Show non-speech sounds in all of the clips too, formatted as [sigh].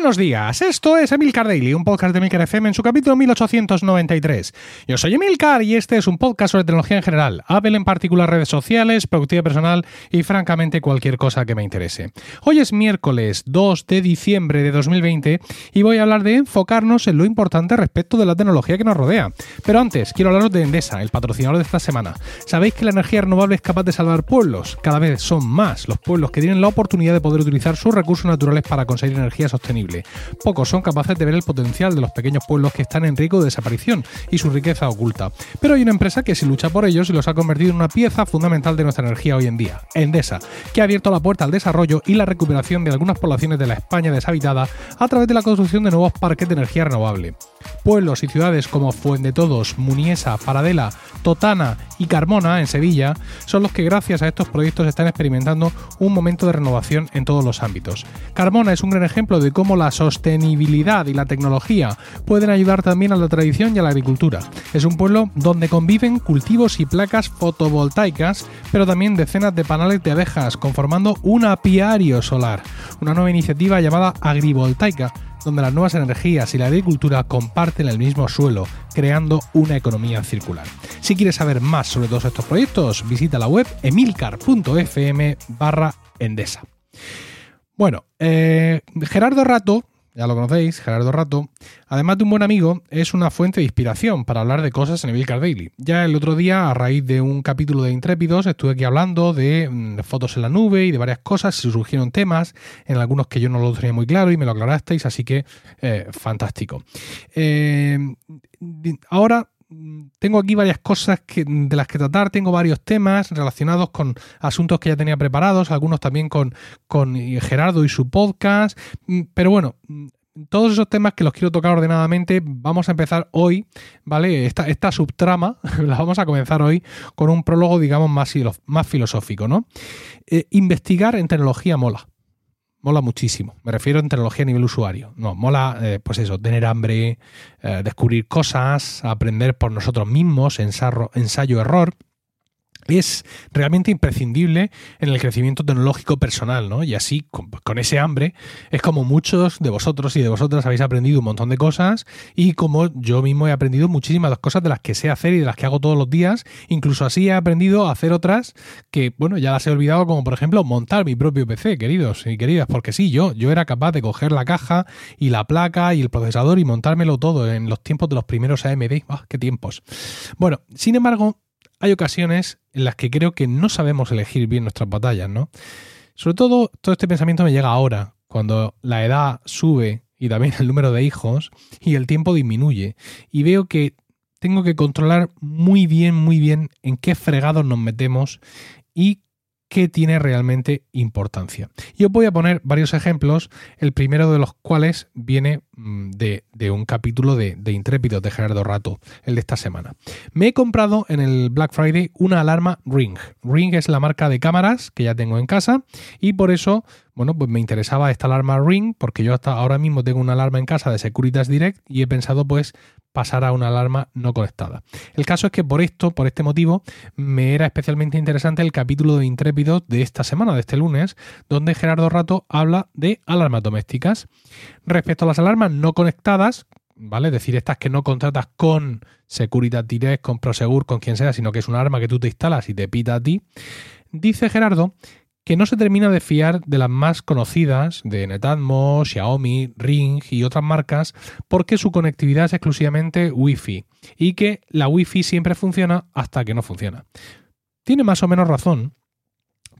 Buenos días, esto es Emilcar Daily, un podcast de Emilcar FM en su capítulo 1893. Yo soy Emilcar y este es un podcast sobre tecnología en general, Apple en particular, redes sociales, productividad personal y francamente cualquier cosa que me interese. Hoy es miércoles 2 de diciembre de 2020 y voy a hablar de enfocarnos en lo importante respecto de la tecnología que nos rodea. Pero antes, quiero hablaros de Endesa, el patrocinador de esta semana. ¿Sabéis que la energía renovable es capaz de salvar pueblos? Cada vez son más los pueblos que tienen la oportunidad de poder utilizar sus recursos naturales para conseguir energía sostenible Pocos son capaces de ver el potencial de los pequeños pueblos que están en riesgo de desaparición y su riqueza oculta. Pero hay una empresa que se lucha por ellos y los ha convertido en una pieza fundamental de nuestra energía hoy en día, Endesa, que ha abierto la puerta al desarrollo y la recuperación de algunas poblaciones de la España deshabitada a través de la construcción de nuevos parques de energía renovable. Pueblos y ciudades como Fuendetodos, Muniesa, Paradela, Totana y Carmona, en Sevilla, son los que gracias a estos proyectos están experimentando un momento de renovación en todos los ámbitos. Carmona es un gran ejemplo de cómo la sostenibilidad y la tecnología pueden ayudar también a la tradición y a la agricultura. Es un pueblo donde conviven cultivos y placas fotovoltaicas, pero también decenas de paneles de abejas, conformando un apiario solar, una nueva iniciativa llamada agrivoltaica donde las nuevas energías y la agricultura comparten el mismo suelo, creando una economía circular. Si quieres saber más sobre todos estos proyectos, visita la web emilcar.fm barra. Bueno, eh, Gerardo Rato ya lo conocéis, Gerardo Rato, además de un buen amigo, es una fuente de inspiración para hablar de cosas en Emilcar Daily. Ya el otro día, a raíz de un capítulo de Intrépidos, estuve aquí hablando de, mm, fotos en la nube y de varias cosas, surgieron temas, en algunos que yo no lo tenía muy claro y me lo aclarasteis, así que eh, fantástico. Eh, ahora tengo aquí varias cosas de las que tratar, tengo varios temas relacionados con asuntos que ya tenía preparados, algunos también con, con Gerardo y su podcast, mm, pero bueno, mm, todos esos temas que los quiero tocar ordenadamente, vamos a empezar hoy, ¿vale? Esta, esta subtrama [laughs] la vamos a comenzar hoy con un prólogo, digamos, más, más filosófico, ¿no? Eh, investigar en tecnología mola mola muchísimo. Me refiero en tecnología a nivel usuario. No, mola, eh, pues eso, tener hambre, eh, descubrir cosas, aprender por nosotros mismos, ensayo-error es realmente imprescindible en el crecimiento tecnológico personal, ¿no? Y así, con, ese hambre, es como muchos de vosotros y de vosotras habéis aprendido un montón de cosas y como yo mismo he aprendido muchísimas cosas de las que sé hacer y de las que hago todos los días, incluso así he aprendido a hacer otras que, bueno, ya las he olvidado, como por ejemplo montar mi propio PC, queridos y queridas, porque sí, yo, yo era capaz de coger la caja y la placa y el procesador y montármelo todo en los tiempos de los primeros AMD. ¡Ah, qué tiempos! Bueno, sin embargo, hay ocasiones en las que creo que no sabemos elegir bien nuestras batallas, ¿no? Sobre todo, todo este pensamiento me llega ahora, cuando la edad sube y también el número de hijos y el tiempo disminuye. Y veo que tengo que controlar muy bien, muy bien en qué fregados nos metemos y qué tiene realmente importancia. Y os voy a poner varios ejemplos, el primero de los cuales viene mm, de, un capítulo de, de Intrépidos de Gerardo Rato, el de esta semana. Me he comprado en el Black Friday una alarma Ring. Ring es la marca de cámaras que ya tengo en casa y por eso bueno, pues me interesaba esta alarma Ring porque yo hasta ahora mismo tengo una alarma en casa de Securitas Direct y he pensado pues pasar a una alarma no conectada. El caso es que por esto, por este motivo, me era especialmente interesante el capítulo de Intrépidos de esta semana, de este lunes, donde Gerardo Rato habla de alarmas domésticas. Respecto a las alarmas no conectadas, ¿vale? Es decir, estas que no contratas con Securitas Direct, con Prosegur, con quien sea, sino que es una alarma que tú te instalas y te pita a ti. Dice Gerardo que no se termina de fiar de las más conocidas, de Netatmo, Xiaomi, Ring y otras marcas, porque su conectividad es exclusivamente Wi-Fi y que la Wi-Fi siempre funciona hasta que no funciona. Tiene más o menos razón,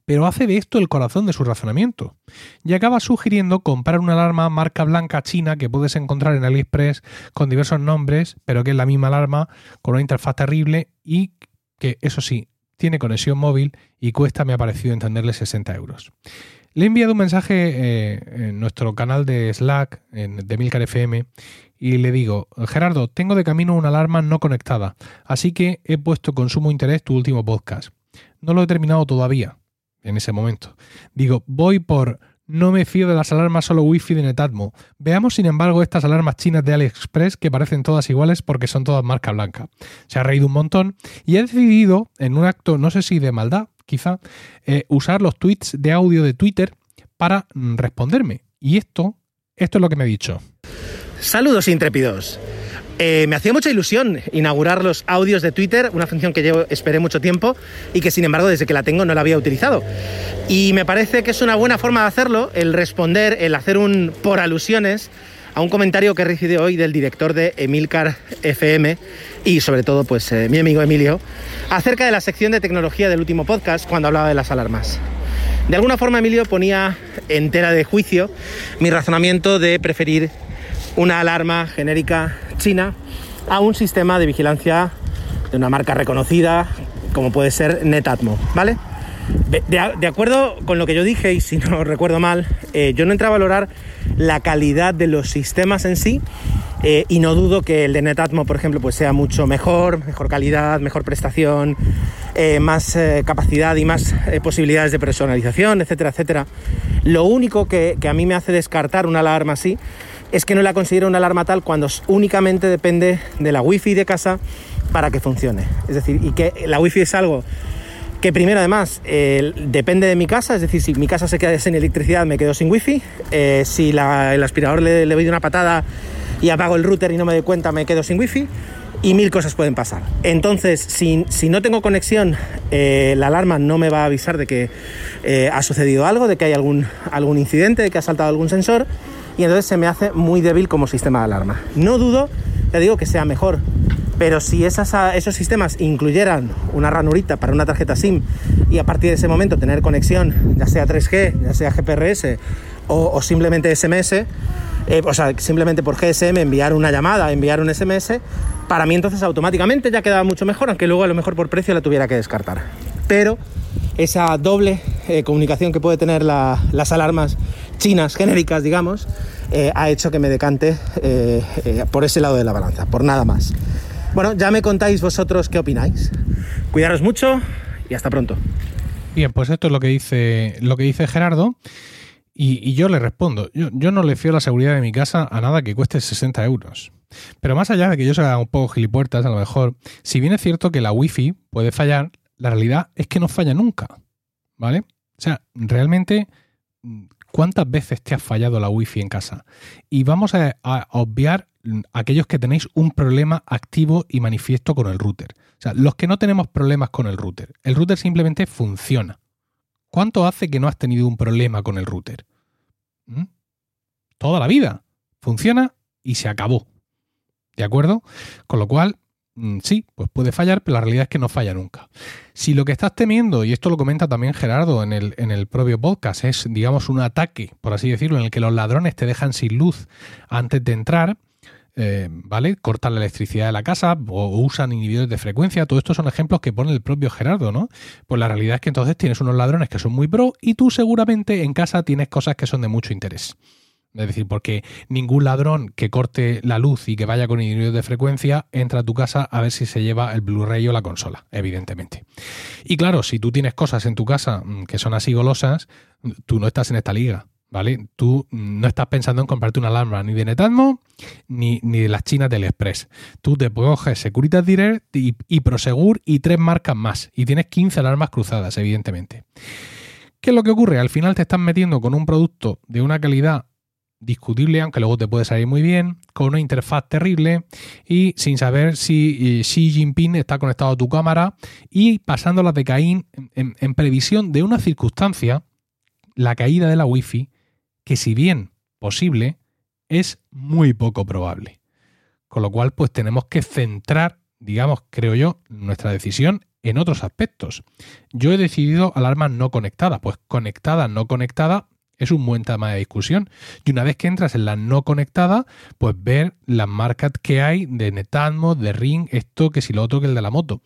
pero hace de esto el corazón de su razonamiento. Y acaba sugiriendo comprar una alarma marca blanca china que puedes encontrar en AliExpress con diversos nombres, pero que es la misma alarma, con una interfaz terrible y que, eso sí, tiene conexión móvil y cuesta, me ha parecido entenderle, 60 euros. Le he enviado un mensaje eh, en nuestro canal de Slack en, de Milcar FM y le digo, Gerardo, tengo de camino una alarma no conectada, así que he puesto con sumo interés tu último podcast. No lo he terminado todavía, en ese momento. Digo, voy por no me fío de las alarmas solo Wi-Fi de Netatmo. Veamos, sin embargo, estas alarmas chinas de AliExpress que parecen todas iguales porque son todas marca blanca. Se ha reído un montón y he decidido, en un acto, no sé si de maldad, quizá, eh, usar los tweets de audio de Twitter para mm, responderme. Y esto esto es lo que me ha dicho. Saludos intrépidos. Eh, me hacía mucha ilusión inaugurar los audios de Twitter, una función que yo esperé mucho tiempo y que sin embargo desde que la tengo no la había utilizado. Y me parece que es una buena forma de hacerlo, el responder, el hacer un por alusiones a un comentario que he recibido hoy del director de Emilcar FM y sobre todo pues eh, mi amigo Emilio acerca de la sección de tecnología del último podcast cuando hablaba de las alarmas. De alguna forma Emilio ponía entera de juicio mi razonamiento de preferir una alarma genérica china a un sistema de vigilancia de una marca reconocida como puede ser Netatmo, ¿vale? De, acuerdo con lo que yo dije, y si no recuerdo mal, eh, yo no entré a valorar la calidad de los sistemas en sí, eh, y no dudo que el de Netatmo, por ejemplo, pues sea mucho mejor, mejor calidad, mejor prestación, eh, más capacidad y más posibilidades de personalización, etcétera, etcétera. Lo único que, que, a mí me hace descartar una alarma así es que no la considero una alarma tal cuando únicamente depende de la wifi de casa para que funcione. Es decir, y que la wifi es algo que primero además eh, depende de mi casa, es decir, si mi casa se queda sin electricidad me quedo sin wifi, eh, si el aspirador le, le doy una patada y apago el router y no me doy cuenta me quedo sin wifi y mil cosas pueden pasar. Entonces, si, no tengo conexión, eh, la alarma no me va a avisar de que ha sucedido algo, de que hay algún, algún incidente, de que ha saltado algún sensor y entonces se me hace muy débil como sistema de alarma. No dudo, te digo que sea mejor, pero si esos sistemas incluyeran una ranurita para una tarjeta SIM y a partir de ese momento tener conexión, ya sea 3G, ya sea GPRS o, simplemente SMS, eh, o sea, simplemente por GSM enviar una llamada, enviar un SMS, para mí entonces automáticamente ya quedaba mucho mejor, aunque luego a lo mejor por precio la tuviera que descartar. Pero esa doble eh, comunicación que puede tener las alarmas chinas genéricas, digamos, eh, ha hecho que me decante eh, por ese lado de la balanza, por nada más. Bueno, ya me contáis vosotros qué opináis. Cuidaros mucho y hasta pronto. Bien, pues esto es lo que dice, lo que dice Gerardo. Y, yo le respondo, yo, yo, no le fío la seguridad de mi casa a nada que cueste 60 euros. Pero más allá de que yo sea un poco gilipuertas, a lo mejor, si bien es cierto que la wifi puede fallar, la realidad es que no falla nunca. ¿Vale? O sea, realmente cuántas veces te ha fallado la wifi en casa. Y vamos a, obviar aquellos que tenéis un problema activo y manifiesto con el router. O sea, los que no tenemos problemas con el router. El router simplemente funciona. ¿Cuánto hace que no has tenido un problema con el router? ¿Mm? Toda la vida. Funciona y se acabó. ¿De acuerdo? Con lo cual, sí, pues puede fallar, pero la realidad es que no falla nunca. Si lo que estás temiendo, y esto lo comenta también Gerardo en el, en el propio podcast, es, digamos, un ataque, por así decirlo, en el que los ladrones te dejan sin luz antes de entrar, eh, ¿vale? Cortan la electricidad de la casa o usan inhibidores de frecuencia. Todo esto son ejemplos que pone el propio Gerardo, ¿no? Pues la realidad es que entonces tienes unos ladrones que son muy pro y tú seguramente en casa tienes cosas que son de mucho interés. Es decir, porque ningún ladrón que corte la luz y que vaya con inhibidor de frecuencia entra a tu casa a ver si se lleva el Blu-ray o la consola, evidentemente. Y claro, si tú tienes cosas en tu casa mm, que son así golosas, tú no estás en esta liga. ¿Vale? Tú no estás pensando en comprarte una alarma ni de Netatmo ni, ni de las chinas del Express. Tú te coges Securitas Direct y Prosegur y tres marcas más. Y tienes 15 alarmas cruzadas, evidentemente. ¿Qué es lo que ocurre? Al final te estás metiendo con un producto de una calidad discutible, aunque luego te puede salir muy bien, con una interfaz terrible y sin saber si eh, Xi Jinping está conectado a tu cámara y pasando la de Caín en, previsión de una circunstancia, la caída de la Wi-Fi, que si bien posible, es muy poco probable. Con lo cual, pues tenemos que centrar, digamos, creo yo, nuestra decisión en otros aspectos. Yo he decidido alarmas no conectadas, pues conectada, no conectada, es un buen tema de discusión. Y una vez que entras en la no conectada, pues ver las marcas que hay de Netatmo, de Ring, esto, que si lo otro que el de la moto.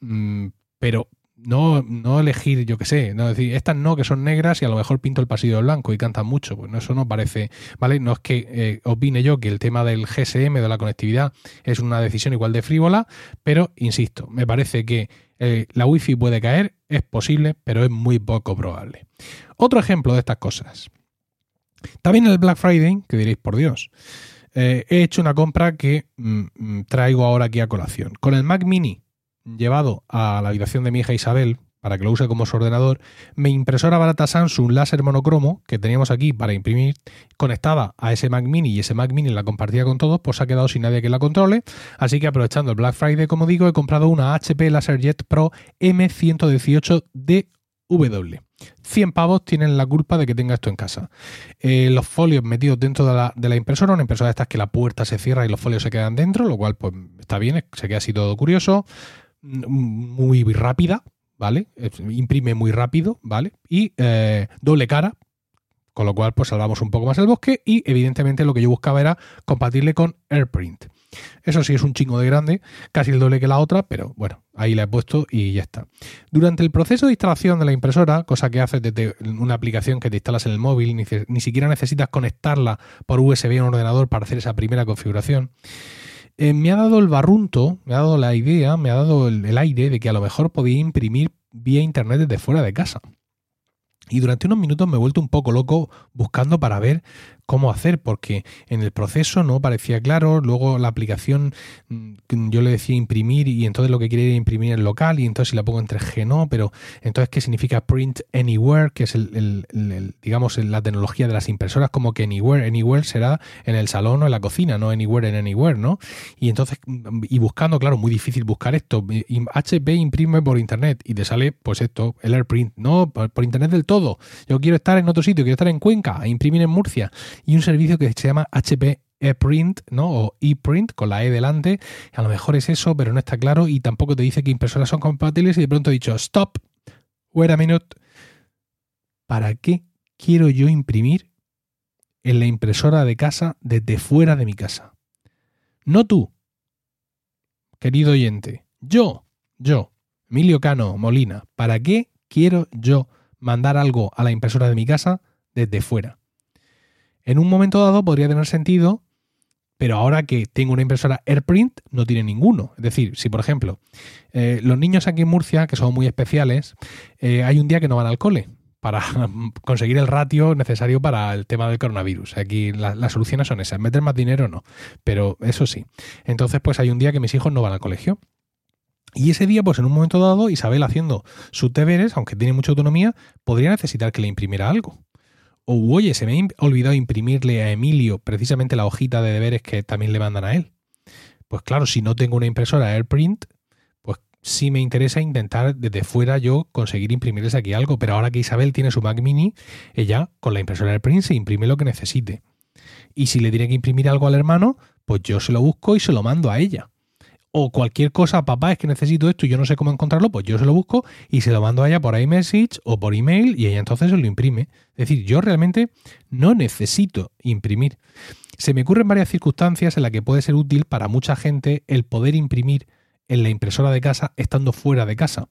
Mm, pero no, no elegir, yo qué sé, no decir, estas no, que son negras y a lo mejor pinto el pasillo blanco y cantan mucho. Pues eso no parece, ¿vale? No es que eh, opine yo que el tema del GSM, de la conectividad, es una decisión igual de frívola, pero insisto, me parece que eh, la wifi puede caer, es posible, pero es muy poco probable. Otro ejemplo de estas cosas. También el Black Friday, que diréis, por Dios, eh, he hecho una compra que mm, mm, traigo ahora aquí a colación. Con el Mac Mini llevado a la habitación de mi hija Isabel, para que lo use como su ordenador, mi impresora barata Samsung láser monocromo que teníamos aquí para imprimir, conectada a ese Mac mini y ese Mac mini la compartía con todos, pues ha quedado sin nadie que la controle. Así que aprovechando el Black Friday, como digo, he comprado una HP LaserJet Pro M118DW. 100 pavos tienen la culpa de que tenga esto en casa. Eh, los folios metidos dentro de la, de la, impresora, una impresora de estas que la puerta se cierra y los folios se quedan dentro, lo cual pues está bien, se queda así todo curioso, mm, muy rápida, ¿vale? Imprime muy rápido, ¿vale? Y eh, doble cara, con lo cual pues salvamos un poco más el bosque y evidentemente lo que yo buscaba era compatible con AirPrint. Eso sí es un chingo de grande, casi el doble que la otra, pero bueno, ahí la he puesto y ya está. Durante el proceso de instalación de la impresora, cosa que haces desde una aplicación que te instalas en el móvil, ni, siquiera necesitas conectarla por USB a un ordenador para hacer esa primera configuración, eh, me ha dado el barrunto, me ha dado la idea, me ha dado el, aire de que a lo mejor podía imprimir vía internet desde fuera de casa. Y durante unos minutos me he vuelto un poco loco buscando para ver cómo hacer, porque en el proceso no parecía claro, luego la aplicación mm, yo le decía imprimir y entonces lo que quería era imprimir en local y entonces si la pongo en 3G no, pero entonces qué significa print anywhere, que es el, digamos la tecnología de las impresoras como que anywhere, anywhere será en el salón o en la cocina, no anywhere en anywhere, ¿no? Y entonces mm, y buscando, claro, muy difícil buscar esto, HP imprime por internet y te sale pues esto, el AirPrint, no, por, internet del todo. Yo quiero estar en otro sitio, quiero estar en Cuenca, imprimir en Murcia y un servicio que se llama HP ePrint, ¿no? O ePrint con la E delante. A lo mejor es eso, pero no está claro y tampoco te dice que impresoras son compatibles y de pronto he dicho, stop, wait a minute. ¿Para qué quiero yo imprimir en la impresora de casa desde fuera de mi casa? No tú, querido oyente, yo, yo, Emilio Cano Molina, ¿para qué quiero yo mandar algo a la impresora de mi casa desde fuera? En un momento dado podría tener sentido, pero ahora que tengo una impresora AirPrint no tiene ninguno. Es decir, si por ejemplo eh, los niños aquí en Murcia, que son muy especiales, eh, hay un día que no van al cole para [laughs] conseguir el ratio necesario para el tema del coronavirus. Aquí las soluciones son esas, meter más dinero no, pero eso sí. Entonces pues hay un día que mis hijos no van al colegio. Y ese día, pues en un momento dado, Isabel haciendo sus deberes, aunque tiene mucha autonomía, podría necesitar que le imprimiera algo o oye, se me ha olvidado imprimirle a Emilio precisamente la hojita de deberes que también le mandan a él. Pues claro, si no tengo una impresora AirPrint, pues sí me interesa intentar desde fuera yo conseguir imprimirles aquí algo, pero ahora que Isabel tiene su Mac mini, ella con la impresora AirPrint se imprime lo que necesite. Y si le tiene que imprimir algo al hermano, pues yo se lo busco y se lo mando a ella o cualquier cosa, papá, es que necesito esto y yo no sé cómo encontrarlo, pues yo se lo busco y se lo mando a ella por iMessage o por email y ella entonces se lo imprime. Es decir, yo realmente no necesito imprimir. Se me ocurren varias circunstancias en las que puede ser útil para mucha gente el poder imprimir en la impresora de casa estando fuera de casa.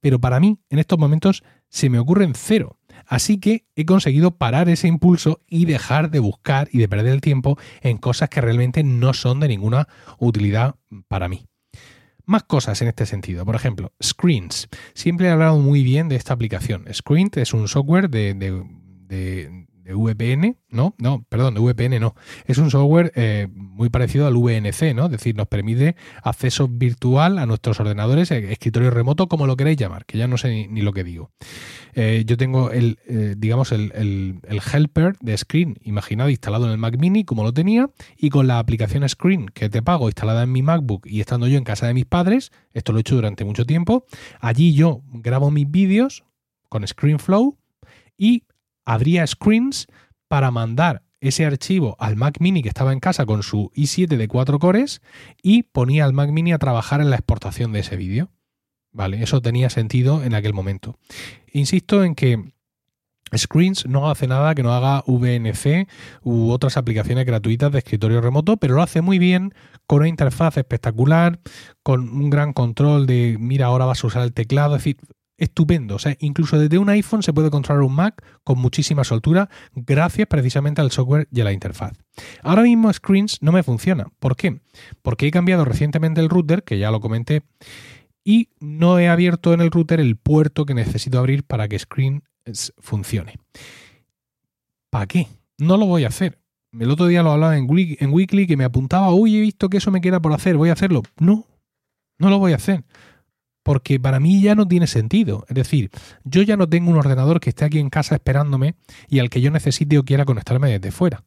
Pero para mí, en estos momentos, se me ocurren cero. Así que he conseguido parar ese impulso y dejar de buscar y de perder el tiempo en cosas que realmente no son de ninguna utilidad para mí. Más cosas en este sentido. Por ejemplo, Screens. Siempre he hablado muy bien de esta aplicación. Screens es un software de, VPN, ¿no? No, perdón, VPN no. Es un software eh, muy parecido al VNC, ¿no? Es decir, nos permite acceso virtual a nuestros ordenadores, eh, escritorio remoto, como lo queréis llamar, que ya no sé ni, lo que digo. Eh, yo tengo el, digamos, el, helper de Screen, imaginado, instalado en el Mac Mini, como lo tenía, y con la aplicación Screen que te pago instalada en mi MacBook y estando yo en casa de mis padres, esto lo he hecho durante mucho tiempo, allí yo grabo mis vídeos con ScreenFlow y habría screens para mandar ese archivo al Mac Mini que estaba en casa con su i7 de 4 cores y ponía al Mac Mini a trabajar en la exportación de ese vídeo. Vale, eso tenía sentido en aquel momento. Insisto en que Screens no hace nada que no haga VNC u otras aplicaciones gratuitas de escritorio remoto, pero lo hace muy bien con una interfaz espectacular, con un gran control de, mira, ahora vas a usar el teclado, es decir, estupendo. O sea, incluso desde un iPhone se puede controlar un Mac con muchísima soltura gracias precisamente al software y a la interfaz. Ahora mismo Screens no me funciona. ¿Por qué? Porque he cambiado recientemente el router, que ya lo comenté, y no he abierto en el router el puerto que necesito abrir para que Screens funcione. ¿Para qué? No lo voy a hacer. El otro día lo hablaba en, Weekly que me apuntaba, uy, he visto que eso me queda por hacer, voy a hacerlo. No, no lo voy a hacer porque para mí ya no tiene sentido. Es decir, yo ya no tengo un ordenador que esté aquí en casa esperándome y al que yo necesite o quiera conectarme desde fuera.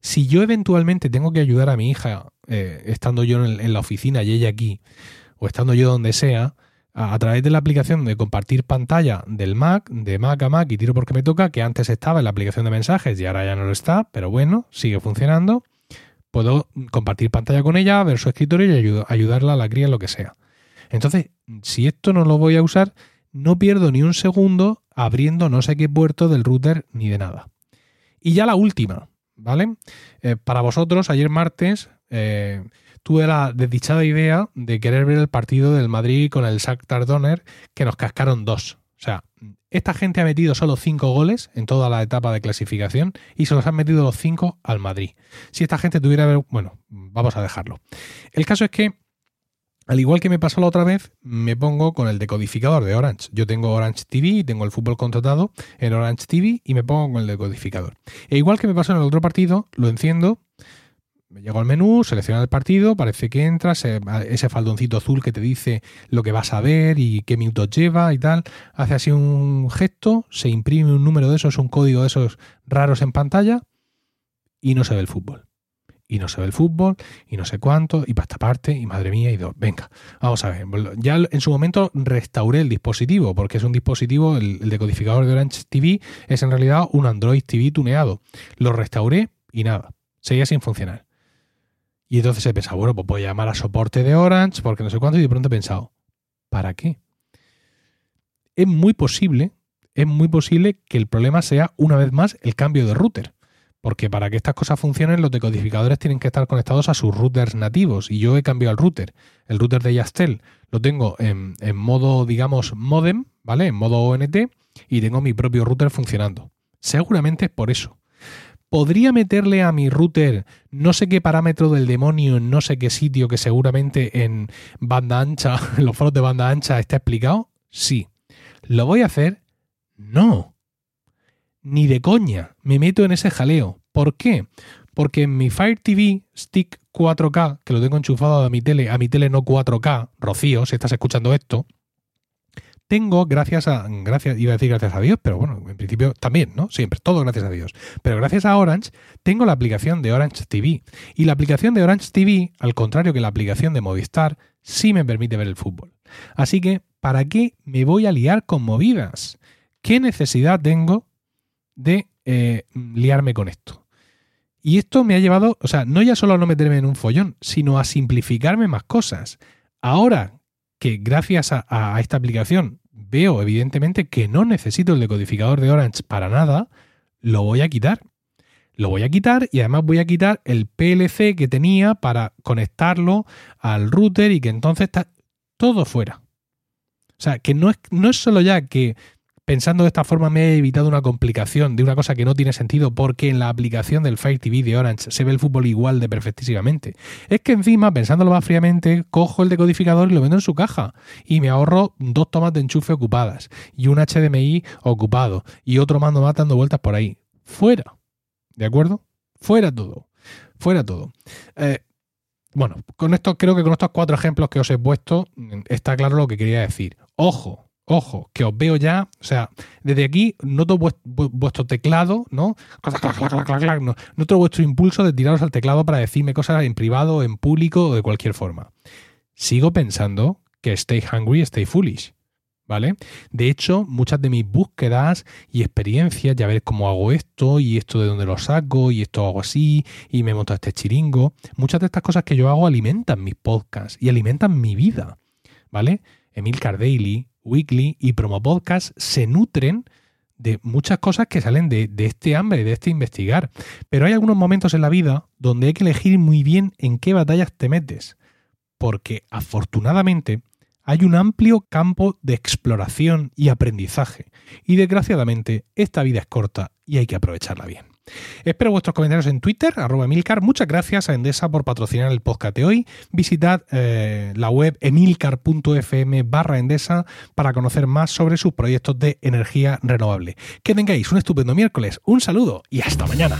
Si yo eventualmente tengo que ayudar a mi hija, eh, estando yo en, la oficina y ella aquí, o estando yo donde sea, a, través de la aplicación de compartir pantalla del Mac, de Mac a Mac y tiro porque me toca, que antes estaba en la aplicación de mensajes y ahora ya no lo está, pero bueno, sigue funcionando, puedo compartir pantalla con ella, ver su escritorio y ayudarla a la cría en lo que sea. Entonces, si esto no lo voy a usar, no pierdo ni un segundo abriendo no sé qué puerto del router ni de nada. Y ya la última, ¿vale? Eh, para vosotros, ayer martes eh, tuve la desdichada idea de querer ver el partido del Madrid con el Shakhtar Donner, que nos cascaron dos. O sea, esta gente ha metido solo cinco goles en toda la etapa de clasificación y se los han metido los cinco al Madrid. Si esta gente tuviera... Bueno, vamos a dejarlo. El caso es que al igual que me pasó la otra vez, me pongo con el decodificador de Orange. Yo tengo Orange TV, tengo el fútbol contratado en Orange TV y me pongo con el decodificador. E igual que me pasó en el otro partido, lo enciendo, me llego al menú, selecciono el partido, parece que entra, ese faldoncito azul que te dice lo que vas a ver y qué minutos lleva y tal, hace así un gesto, se imprime un número de esos, un código de esos raros en pantalla y no se ve el fútbol y no se ve el fútbol y no sé cuánto y para esta parte y madre mía y dos. Venga, vamos a ver. Ya en su momento restauré el dispositivo porque es un dispositivo, el, decodificador de Orange TV es en realidad un Android TV tuneado. Lo restauré y nada, seguía sin funcionar. Y entonces he pensado, bueno, pues voy a llamar a soporte de Orange porque no sé cuánto y de pronto he pensado, ¿para qué? Es muy posible, es muy posible que el problema sea una vez más el cambio de router. Porque para que estas cosas funcionen, los decodificadores tienen que estar conectados a sus routers nativos. Y yo he cambiado el router. El router de Yastel lo tengo en, modo, digamos, modem, ¿vale? En modo ONT. Y tengo mi propio router funcionando. Seguramente es por eso. ¿Podría meterle a mi router no sé qué parámetro del demonio en no sé qué sitio que seguramente en banda ancha, [laughs] en los foros de banda ancha está explicado? Sí. ¿Lo voy a hacer? No ni de coña me meto en ese jaleo. ¿Por qué? Porque en mi Fire TV Stick 4K, que lo tengo enchufado a mi tele, a mi tele no 4K, Rocío, si estás escuchando esto, tengo, gracias a, gracias, iba a decir gracias a Dios, pero bueno, en principio también, ¿no? Siempre, todo gracias a Dios. Pero gracias a Orange, tengo la aplicación de Orange TV. Y la aplicación de Orange TV, al contrario que la aplicación de Movistar, sí me permite ver el fútbol. Así que, ¿para qué me voy a liar con movidas? ¿Qué necesidad tengo de eh, liarme con esto. Y esto me ha llevado, o sea, no ya solo a no meterme en un follón, sino a simplificarme más cosas. Ahora que gracias a, esta aplicación veo evidentemente que no necesito el decodificador de Orange para nada, lo voy a quitar. Lo voy a quitar y además voy a quitar el PLC que tenía para conectarlo al router y que entonces está todo fuera. O sea, que no es, no es solo ya que Pensando de esta forma me he evitado una complicación de una cosa que no tiene sentido porque en la aplicación del Fire TV de Orange se ve el fútbol igual de perfectísimamente. Es que encima, pensándolo más fríamente, cojo el decodificador y lo vendo en su caja y me ahorro dos tomas de enchufe ocupadas y un HDMI ocupado y otro mando más dando vueltas por ahí. Fuera. ¿De acuerdo? Fuera todo. Fuera todo. Eh, bueno, con esto creo que con estos cuatro ejemplos que os he puesto está claro lo que quería decir. Ojo, Ojo, que os veo ya, o sea, desde aquí noto vuestro teclado, ¿no? No noto vuestro impulso de tiraros al teclado para decirme cosas en privado, en público o de cualquier forma. Sigo pensando que stay hungry, stay foolish. ¿Vale? De hecho, muchas de mis búsquedas y experiencias, ya veréis cómo hago esto y esto de dónde lo saco y esto hago así y me monto este chiringo, muchas de estas cosas que yo hago alimentan mis podcasts y alimentan mi vida, ¿vale? Emil Daily, Weekly y Promo Podcast se nutren de muchas cosas que salen de, de, este hambre, de este investigar. Pero hay algunos momentos en la vida donde hay que elegir muy bien en qué batallas te metes. Porque afortunadamente hay un amplio campo de exploración y aprendizaje. Y desgraciadamente esta vida es corta y hay que aprovecharla bien. Espero vuestros comentarios en Twitter, arroba Emilcar. Muchas gracias a Endesa por patrocinar el podcast de hoy. Visitad eh, la web emilcar.fm barra Endesa para conocer más sobre sus proyectos de energía renovable. Que tengáis un estupendo miércoles, un saludo y hasta mañana.